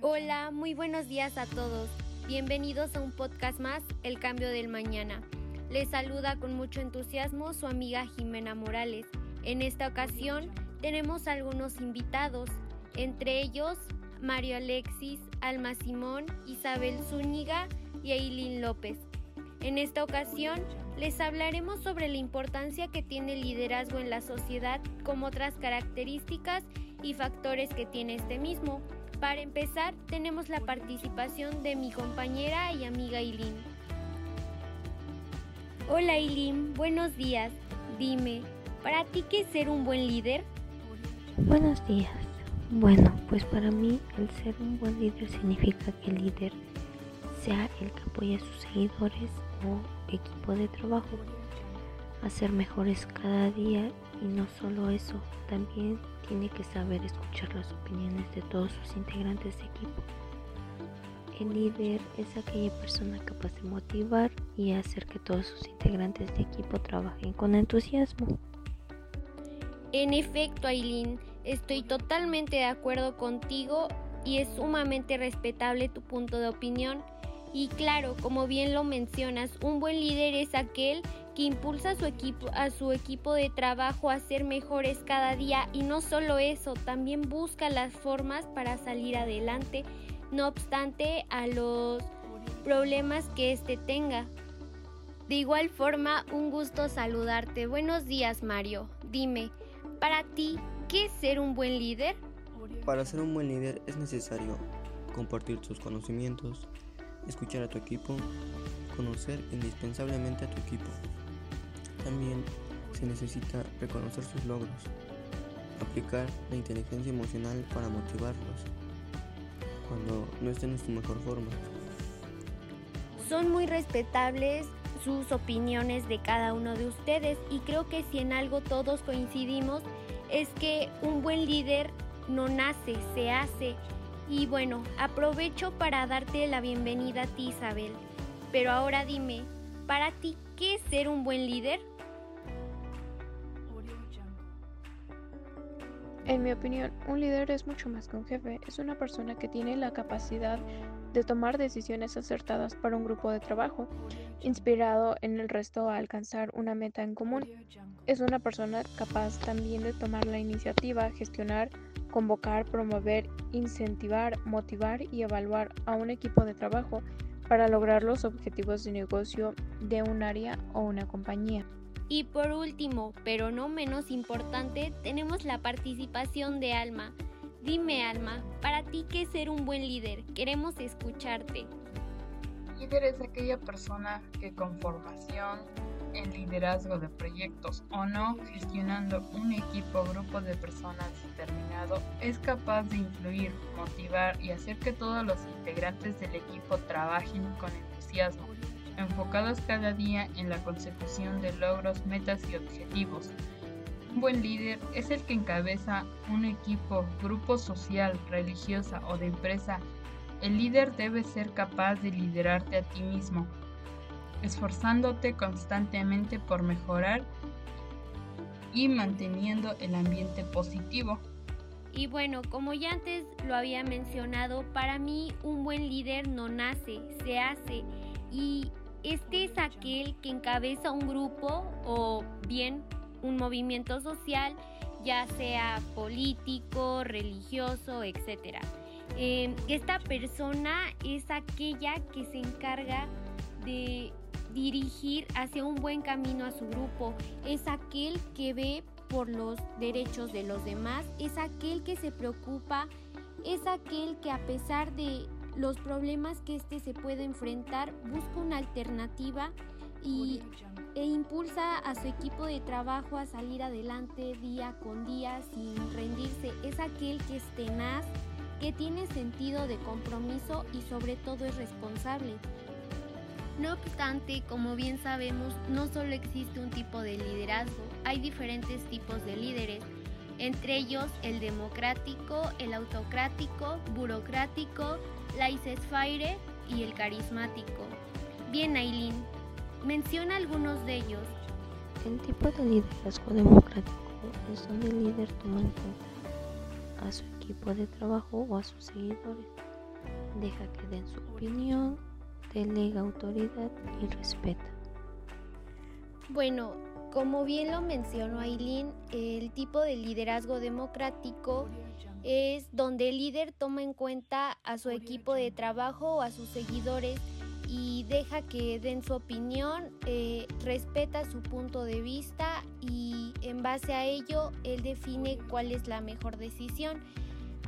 Hola, muy buenos días a todos. Bienvenidos a un podcast más, El Cambio del Mañana. Les saluda con mucho entusiasmo su amiga Jimena Morales. En esta ocasión tenemos algunos invitados, entre ellos Mario Alexis, Alma Simón, Isabel Zúñiga y Eileen López. En esta ocasión les hablaremos sobre la importancia que tiene el liderazgo en la sociedad como otras características y factores que tiene este mismo. Para empezar, tenemos la participación de mi compañera y amiga Eileen. Hola Eileen, buenos días. Dime, ¿para ti qué es ser un buen líder? Buenos días. Bueno, pues para mí el ser un buen líder significa que el líder sea el que apoya a sus seguidores o equipo de trabajo a ser mejores cada día y no solo eso, también tiene que saber escuchar las opiniones de todos sus integrantes de equipo. El líder es aquella persona capaz de motivar y hacer que todos sus integrantes de equipo trabajen con entusiasmo. En efecto, Aileen, estoy totalmente de acuerdo contigo y es sumamente respetable tu punto de opinión. Y claro, como bien lo mencionas, un buen líder es aquel que impulsa a su equipo, a su equipo de trabajo a ser mejores cada día y no solo eso, también busca las formas para salir adelante, no obstante a los problemas que éste tenga. De igual forma, un gusto saludarte. Buenos días, Mario. Dime, para ti, ¿qué es ser un buen líder? Para ser un buen líder es necesario compartir tus conocimientos, escuchar a tu equipo, conocer indispensablemente a tu equipo, también se necesita reconocer sus logros, aplicar la inteligencia emocional para motivarlos cuando no estén en su mejor forma. Son muy respetables sus opiniones de cada uno de ustedes y creo que si en algo todos coincidimos es que un buen líder no nace, se hace. Y bueno, aprovecho para darte la bienvenida a ti Isabel. Pero ahora dime, para ti, ¿qué es ser un buen líder? En mi opinión, un líder es mucho más que un jefe, es una persona que tiene la capacidad de tomar decisiones acertadas para un grupo de trabajo, inspirado en el resto a alcanzar una meta en común. Es una persona capaz también de tomar la iniciativa, gestionar, convocar, promover, incentivar, motivar y evaluar a un equipo de trabajo para lograr los objetivos de negocio de un área o una compañía. Y por último, pero no menos importante, tenemos la participación de Alma. Dime Alma, para ti qué es ser un buen líder? Queremos escucharte. Líder es aquella persona que con formación en liderazgo de proyectos o no, gestionando un equipo o grupo de personas determinado, es capaz de influir, motivar y hacer que todos los integrantes del equipo trabajen con entusiasmo enfocados cada día en la consecución de logros, metas y objetivos. Un buen líder es el que encabeza un equipo, grupo social, religiosa o de empresa. El líder debe ser capaz de liderarte a ti mismo, esforzándote constantemente por mejorar y manteniendo el ambiente positivo. Y bueno, como ya antes lo había mencionado, para mí un buen líder no nace, se hace. Y este es aquel que encabeza un grupo o bien un movimiento social, ya sea político, religioso, etc. Em, esta persona es aquella que se encarga de dirigir hacia un buen camino a su grupo, es aquel que ve por los derechos de los demás, es aquel que se preocupa, es aquel que a pesar de los problemas que éste se puede enfrentar, busca una alternativa y, e impulsa a su equipo de trabajo a salir adelante día con día sin rendirse. Es aquel que es tenaz, que tiene sentido de compromiso y sobre todo es responsable. No obstante, como bien sabemos, no solo existe un tipo de liderazgo, hay diferentes tipos de líderes entre ellos el democrático, el autocrático, burocrático, laissez-faire y el carismático. Bien, Aileen, menciona algunos de ellos. El tipo de liderazgo democrático es donde el líder toma en cuenta a su equipo equipo de trabajo o a sus seguidores. Deja que den su opinión, delega autoridad y respeta. Bueno, como bien lo mencionó Aileen, el tipo de liderazgo democrático es donde el líder toma en cuenta a su equipo de trabajo o a sus seguidores y deja que den su opinión, eh, respeta su punto de vista y en base a ello él define cuál es la mejor decisión.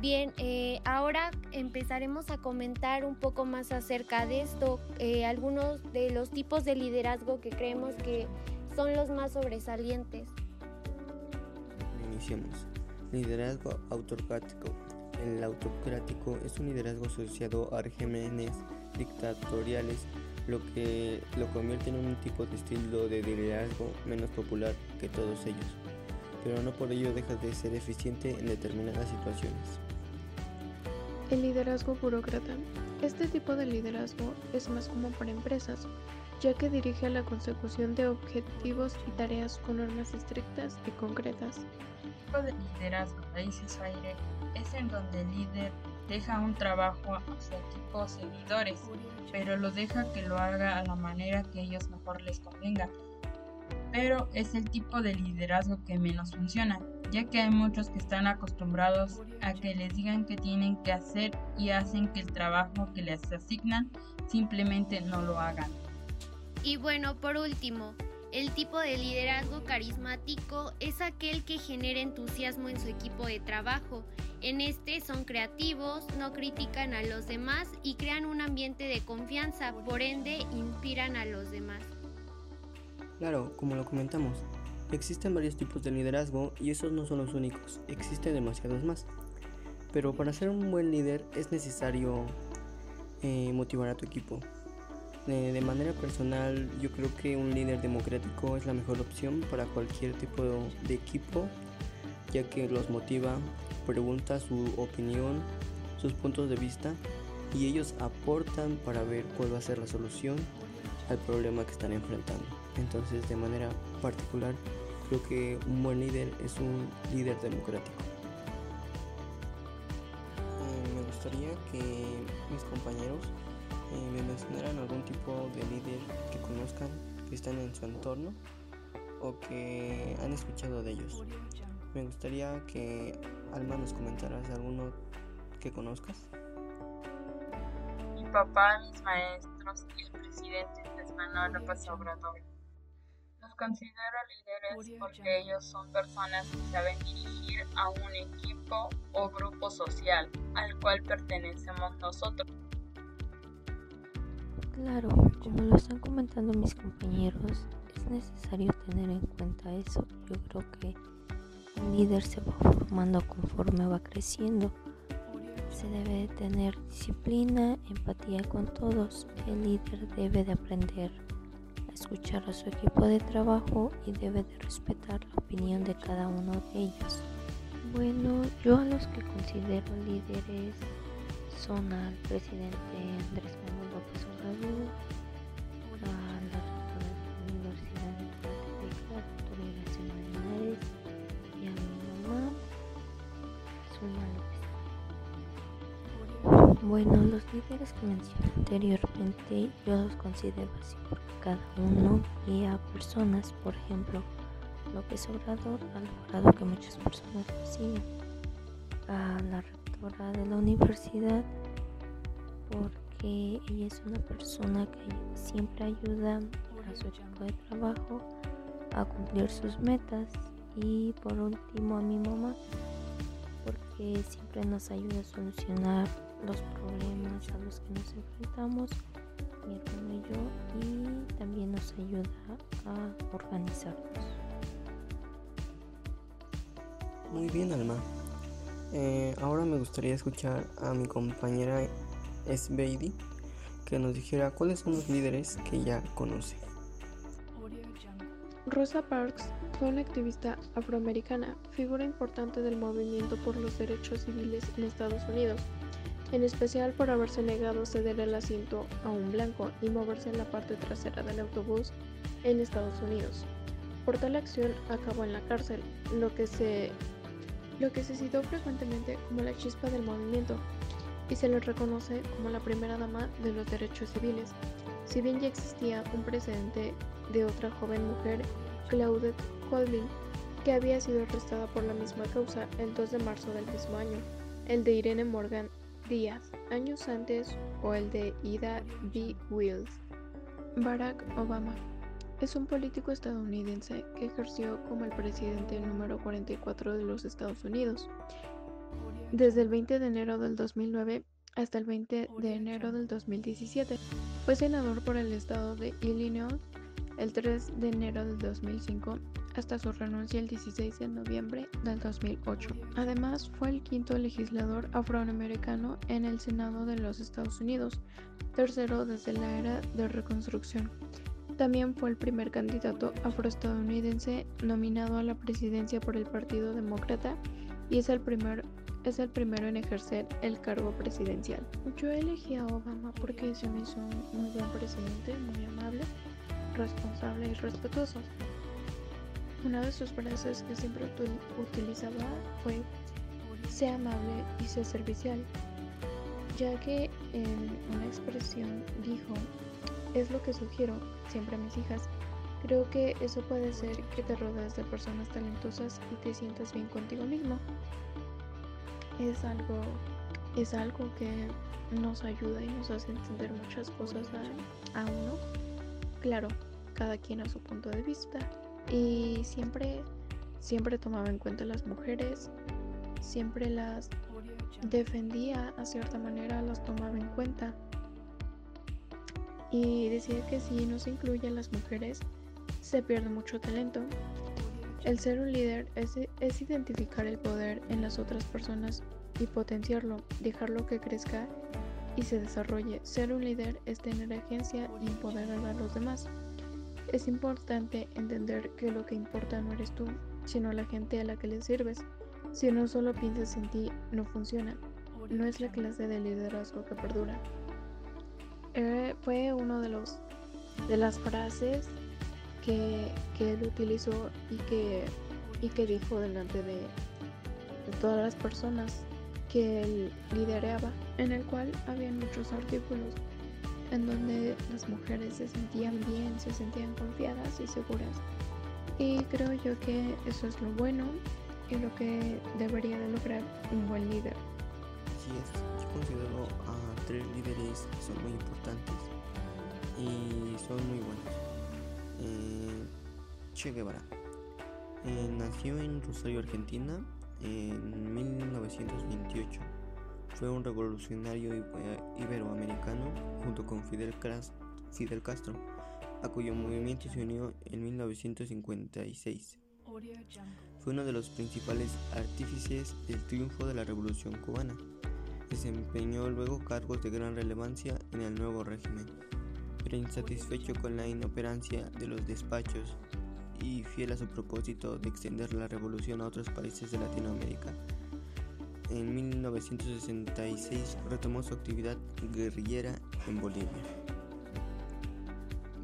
Bien, eh, ahora empezaremos a comentar un poco más acerca de esto, eh, algunos de los tipos de liderazgo que creemos que son los más sobresalientes. Iniciemos. Liderazgo autocrático. El autocrático es un liderazgo asociado a regímenes dictatoriales, lo que lo convierte en un tipo de estilo de liderazgo menos popular que todos ellos, pero no por ello deja de ser eficiente en determinadas situaciones. El liderazgo burócrata. Este tipo de liderazgo es más común para empresas, ya que dirige a la consecución de objetivos y tareas con normas estrictas y concretas. Tipo de liderazgo raíces aire es en donde el líder deja un trabajo a su equipo seguidores, pero lo deja que lo haga a la manera que ellos mejor les convenga. Pero es el tipo de liderazgo que menos funciona, ya que hay muchos que están acostumbrados a que les digan que tienen que hacer y hacen que el trabajo que les asignan simplemente no lo hagan. Y bueno, por último, el tipo de liderazgo carismático es aquel que genera entusiasmo en su equipo de trabajo. En este son creativos, no critican a los demás y crean un ambiente de confianza, por ende inspiran a los demás. Claro, como lo comentamos, Existen varios tipos de liderazgo y esos no son los únicos, existen demasiados más. Pero para ser un buen líder es necesario eh, motivar a tu equipo. De manera personal, yo creo que un líder democrático es la mejor opción para cualquier tipo de equipo, ya que los motiva, pregunta su opinión, sus puntos de vista y ellos aportan para ver cuál va a ser la solución al problema que están enfrentando. Entonces, de manera particular, creo que un buen líder es un líder democrático. Eh, me gustaría que mis compañeros eh, me mencionaran algún tipo de líder que conozcan, que están en su entorno o que han escuchado de ellos. Me gustaría que Alma nos comentaras alguno que conozcas. Mi papá, mis maestros y el presidente Andrés Manuel López Obrador considero líderes porque ellos son personas que saben dirigir a un equipo o grupo social al cual pertenecemos nosotros. Claro, como lo están comentando mis compañeros, es necesario tener en cuenta eso. Yo creo que un líder se va formando conforme va creciendo. Se debe tener disciplina, empatía con todos. El líder debe de aprender escuchar a su equipo de trabajo y debe de respetar la opinión de cada uno de ellos. Bueno, yo a los que considero líderes son al presidente Andrés Bueno, los líderes que mencioné anteriormente yo los considero así cada uno y a personas, por ejemplo, López Obrador ha logrado que muchas personas lo sigan. A la rectora de la universidad, porque ella es una persona que siempre ayuda a su equipo de trabajo a cumplir sus metas. Y por último, a mi mamá, porque siempre nos ayuda a solucionar los problemas a los que nos enfrentamos mi hermano y yo y también nos ayuda a organizarnos. Muy bien, Alma. Eh, ahora me gustaría escuchar a mi compañera Sveidi que nos dijera cuáles son los líderes que ella conoce. Rosa Parks fue una activista afroamericana, figura importante del movimiento por los derechos civiles en Estados Unidos en especial por haberse negado ceder el asiento a un blanco y moverse en la parte trasera del autobús en Estados Unidos. Por tal acción acabó en la cárcel, lo que, se, lo que se citó frecuentemente como la chispa del movimiento, y se le reconoce como la primera dama de los derechos civiles, si bien ya existía un precedente de otra joven mujer, Claudette Colvin, que había sido arrestada por la misma causa el 2 de marzo del mismo año, el de Irene Morgan Díaz, años antes, o el de Ida B. Wills. Barack Obama es un político estadounidense que ejerció como el presidente número 44 de los Estados Unidos. Desde el 20 de enero del 2009 hasta el 20 de enero del 2017. Fue senador por el estado de Illinois el 3 de enero del 2005 hasta su renuncia el 16 de noviembre del 2008. Además, fue el quinto legislador afroamericano en el Senado de los Estados Unidos, tercero desde la era de Reconstrucción. También fue el primer candidato afroestadounidense nominado a la presidencia por el Partido Demócrata y es el, primer, es el primero en ejercer el cargo presidencial. Yo elegí a Obama porque se me hizo un muy buen presidente, muy amable, responsable y respetuoso. Una de sus frases que siempre utilizaba fue sea amable y sea servicial, ya que en una expresión dijo es lo que sugiero siempre a mis hijas. Creo que eso puede ser que te rodees de personas talentosas y te sientas bien contigo mismo. Es algo, es algo que nos ayuda y nos hace entender muchas cosas a, a uno. Claro, cada quien a su punto de vista. Y siempre, siempre tomaba en cuenta las mujeres, siempre las defendía a cierta manera, las tomaba en cuenta y decía que si no se incluye a las mujeres, se pierde mucho talento. El ser un líder es, es, identificar el poder en las otras personas y potenciarlo, dejarlo que crezca y se desarrolle. Ser un líder es tener agencia y empoderar a los demás. Es importante entender que lo que importa no eres tú, sino la gente a la que le sirves. Si no solo piensas en ti, no funciona. No es la clase de liderazgo que perdura. Eh, fue uno de de las frases que, él utilizó y que, y que dijo delante de, todas las personas que él lideraba, en el cual había muchos artículos en donde las mujeres se sentían bien, se sentían confiadas y seguras. Y creo yo que eso es lo bueno y lo que debería de lograr un buen líder. Así es, yo considero a tres líderes que son muy importantes y son muy buenos. Eh, che Guevara eh, nació en Rosario, Argentina en 1928. Fue un revolucionario iberoamericano junto con Fidel, Fidel Castro, a cuyo movimiento se unió en 1956. Fue uno de los principales artífices del triunfo de la Revolución cubana. Desempeñó luego cargos de gran relevancia en el nuevo régimen, pero insatisfecho con la inoperancia de los despachos y fiel a su propósito de extender la revolución a otros países de Latinoamérica. En 1966 retomó su actividad guerrillera en Bolivia.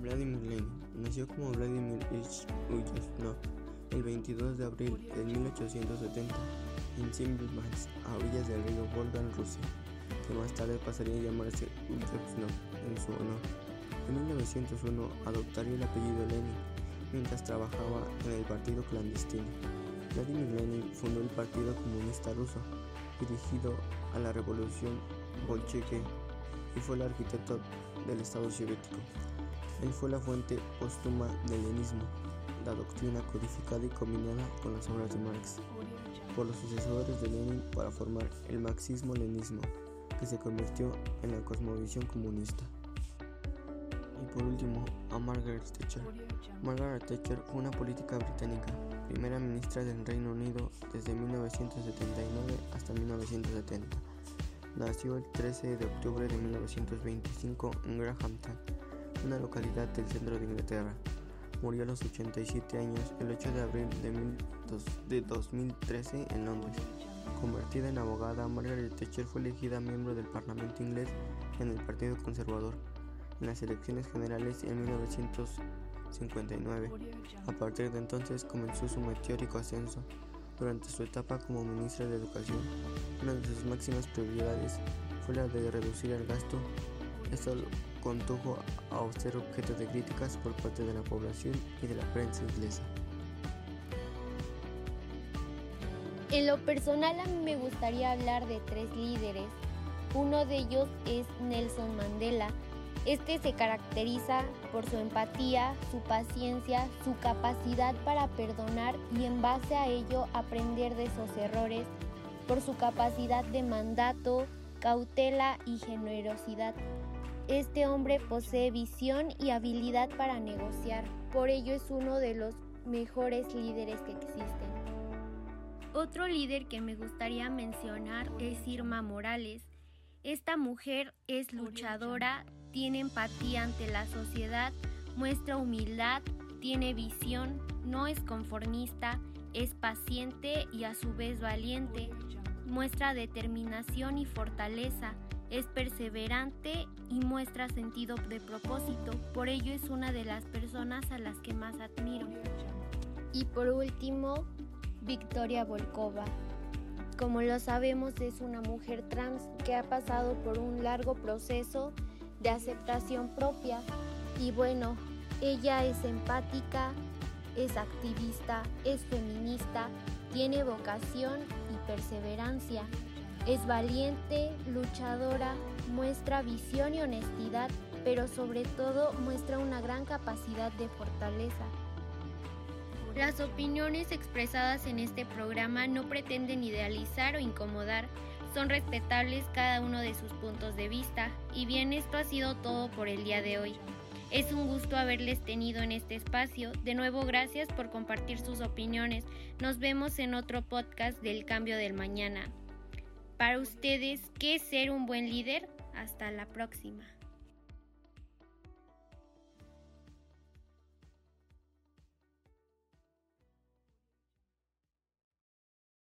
Vladimir Lenin nació como Vladimir Ilyich Ulyanov el 22 de abril de 1870 en Simbirsk, a orillas del río Volga en Rusia, que más tarde pasaría a llamarse Ulyanov en su honor. En 1901 adoptaría el apellido Lenin mientras trabajaba en el partido clandestino. Vladimir Lenin fundó el Partido Comunista Ruso, dirigido a la revolución bolchevique y fue el arquitecto del Estado soviético. Él fue la fuente póstuma del lenismo, la doctrina codificada y combinada con las obras de Marx por los sucesores de Lenin para formar el marxismo-leninismo, que se convirtió en la cosmovisión comunista. Y por último, a Margaret Thatcher. Margaret Thatcher fue una política británica, primera ministra del Reino Unido desde 1979 hasta 1970. Nació el 13 de octubre de 1925 en Grahamton, una localidad del centro de Inglaterra murió a los 87 años el 8 de abril de, 2013 en Londres. Convertida en abogada, Margaret Thatcher fue elegida miembro del Parlamento inglés en el Partido Conservador en las elecciones generales en 1959. A partir de entonces comenzó su meteórico ascenso. Durante su etapa como ministra de Educación, una de sus máximas prioridades fue la de reducir el gasto. Esto condujo a ser objeto de críticas por parte de la población y de la prensa inglesa. En lo personal a mí me gustaría hablar de tres líderes. Uno de ellos es Nelson Mandela. Este se caracteriza por su empatía, su paciencia, su capacidad para perdonar y en base a ello aprender de sus errores, por su capacidad de mandato, cautela y generosidad. Este hombre posee visión y habilidad para negociar, por ello es uno de los mejores líderes que existen. Otro líder que me gustaría mencionar es Irma Morales. Esta mujer es luchadora, tiene empatía ante la sociedad, muestra humildad, tiene visión, no es conformista, es paciente y a su vez valiente, muestra determinación y fortaleza, es perseverante y muestra sentido de propósito, por ello es una de las personas a las que más admiro. Y por último, Victoria Volkova. Como lo sabemos, es una mujer trans que ha pasado por un largo proceso de aceptación propia y bueno, ella es empática, es activista, es feminista, tiene vocación y perseverancia, es valiente, luchadora, muestra visión y honestidad, pero sobre todo muestra una gran capacidad de fortaleza. Las opiniones expresadas en este programa no pretenden idealizar o incomodar, son respetables cada uno de sus puntos de vista. Y bien, esto ha sido todo por el día de hoy. Es un gusto haberles tenido en este espacio. De nuevo, gracias por compartir sus opiniones. Nos vemos en otro podcast del cambio del mañana. Para ustedes, ¿qué es ser un buen líder? Hasta la próxima.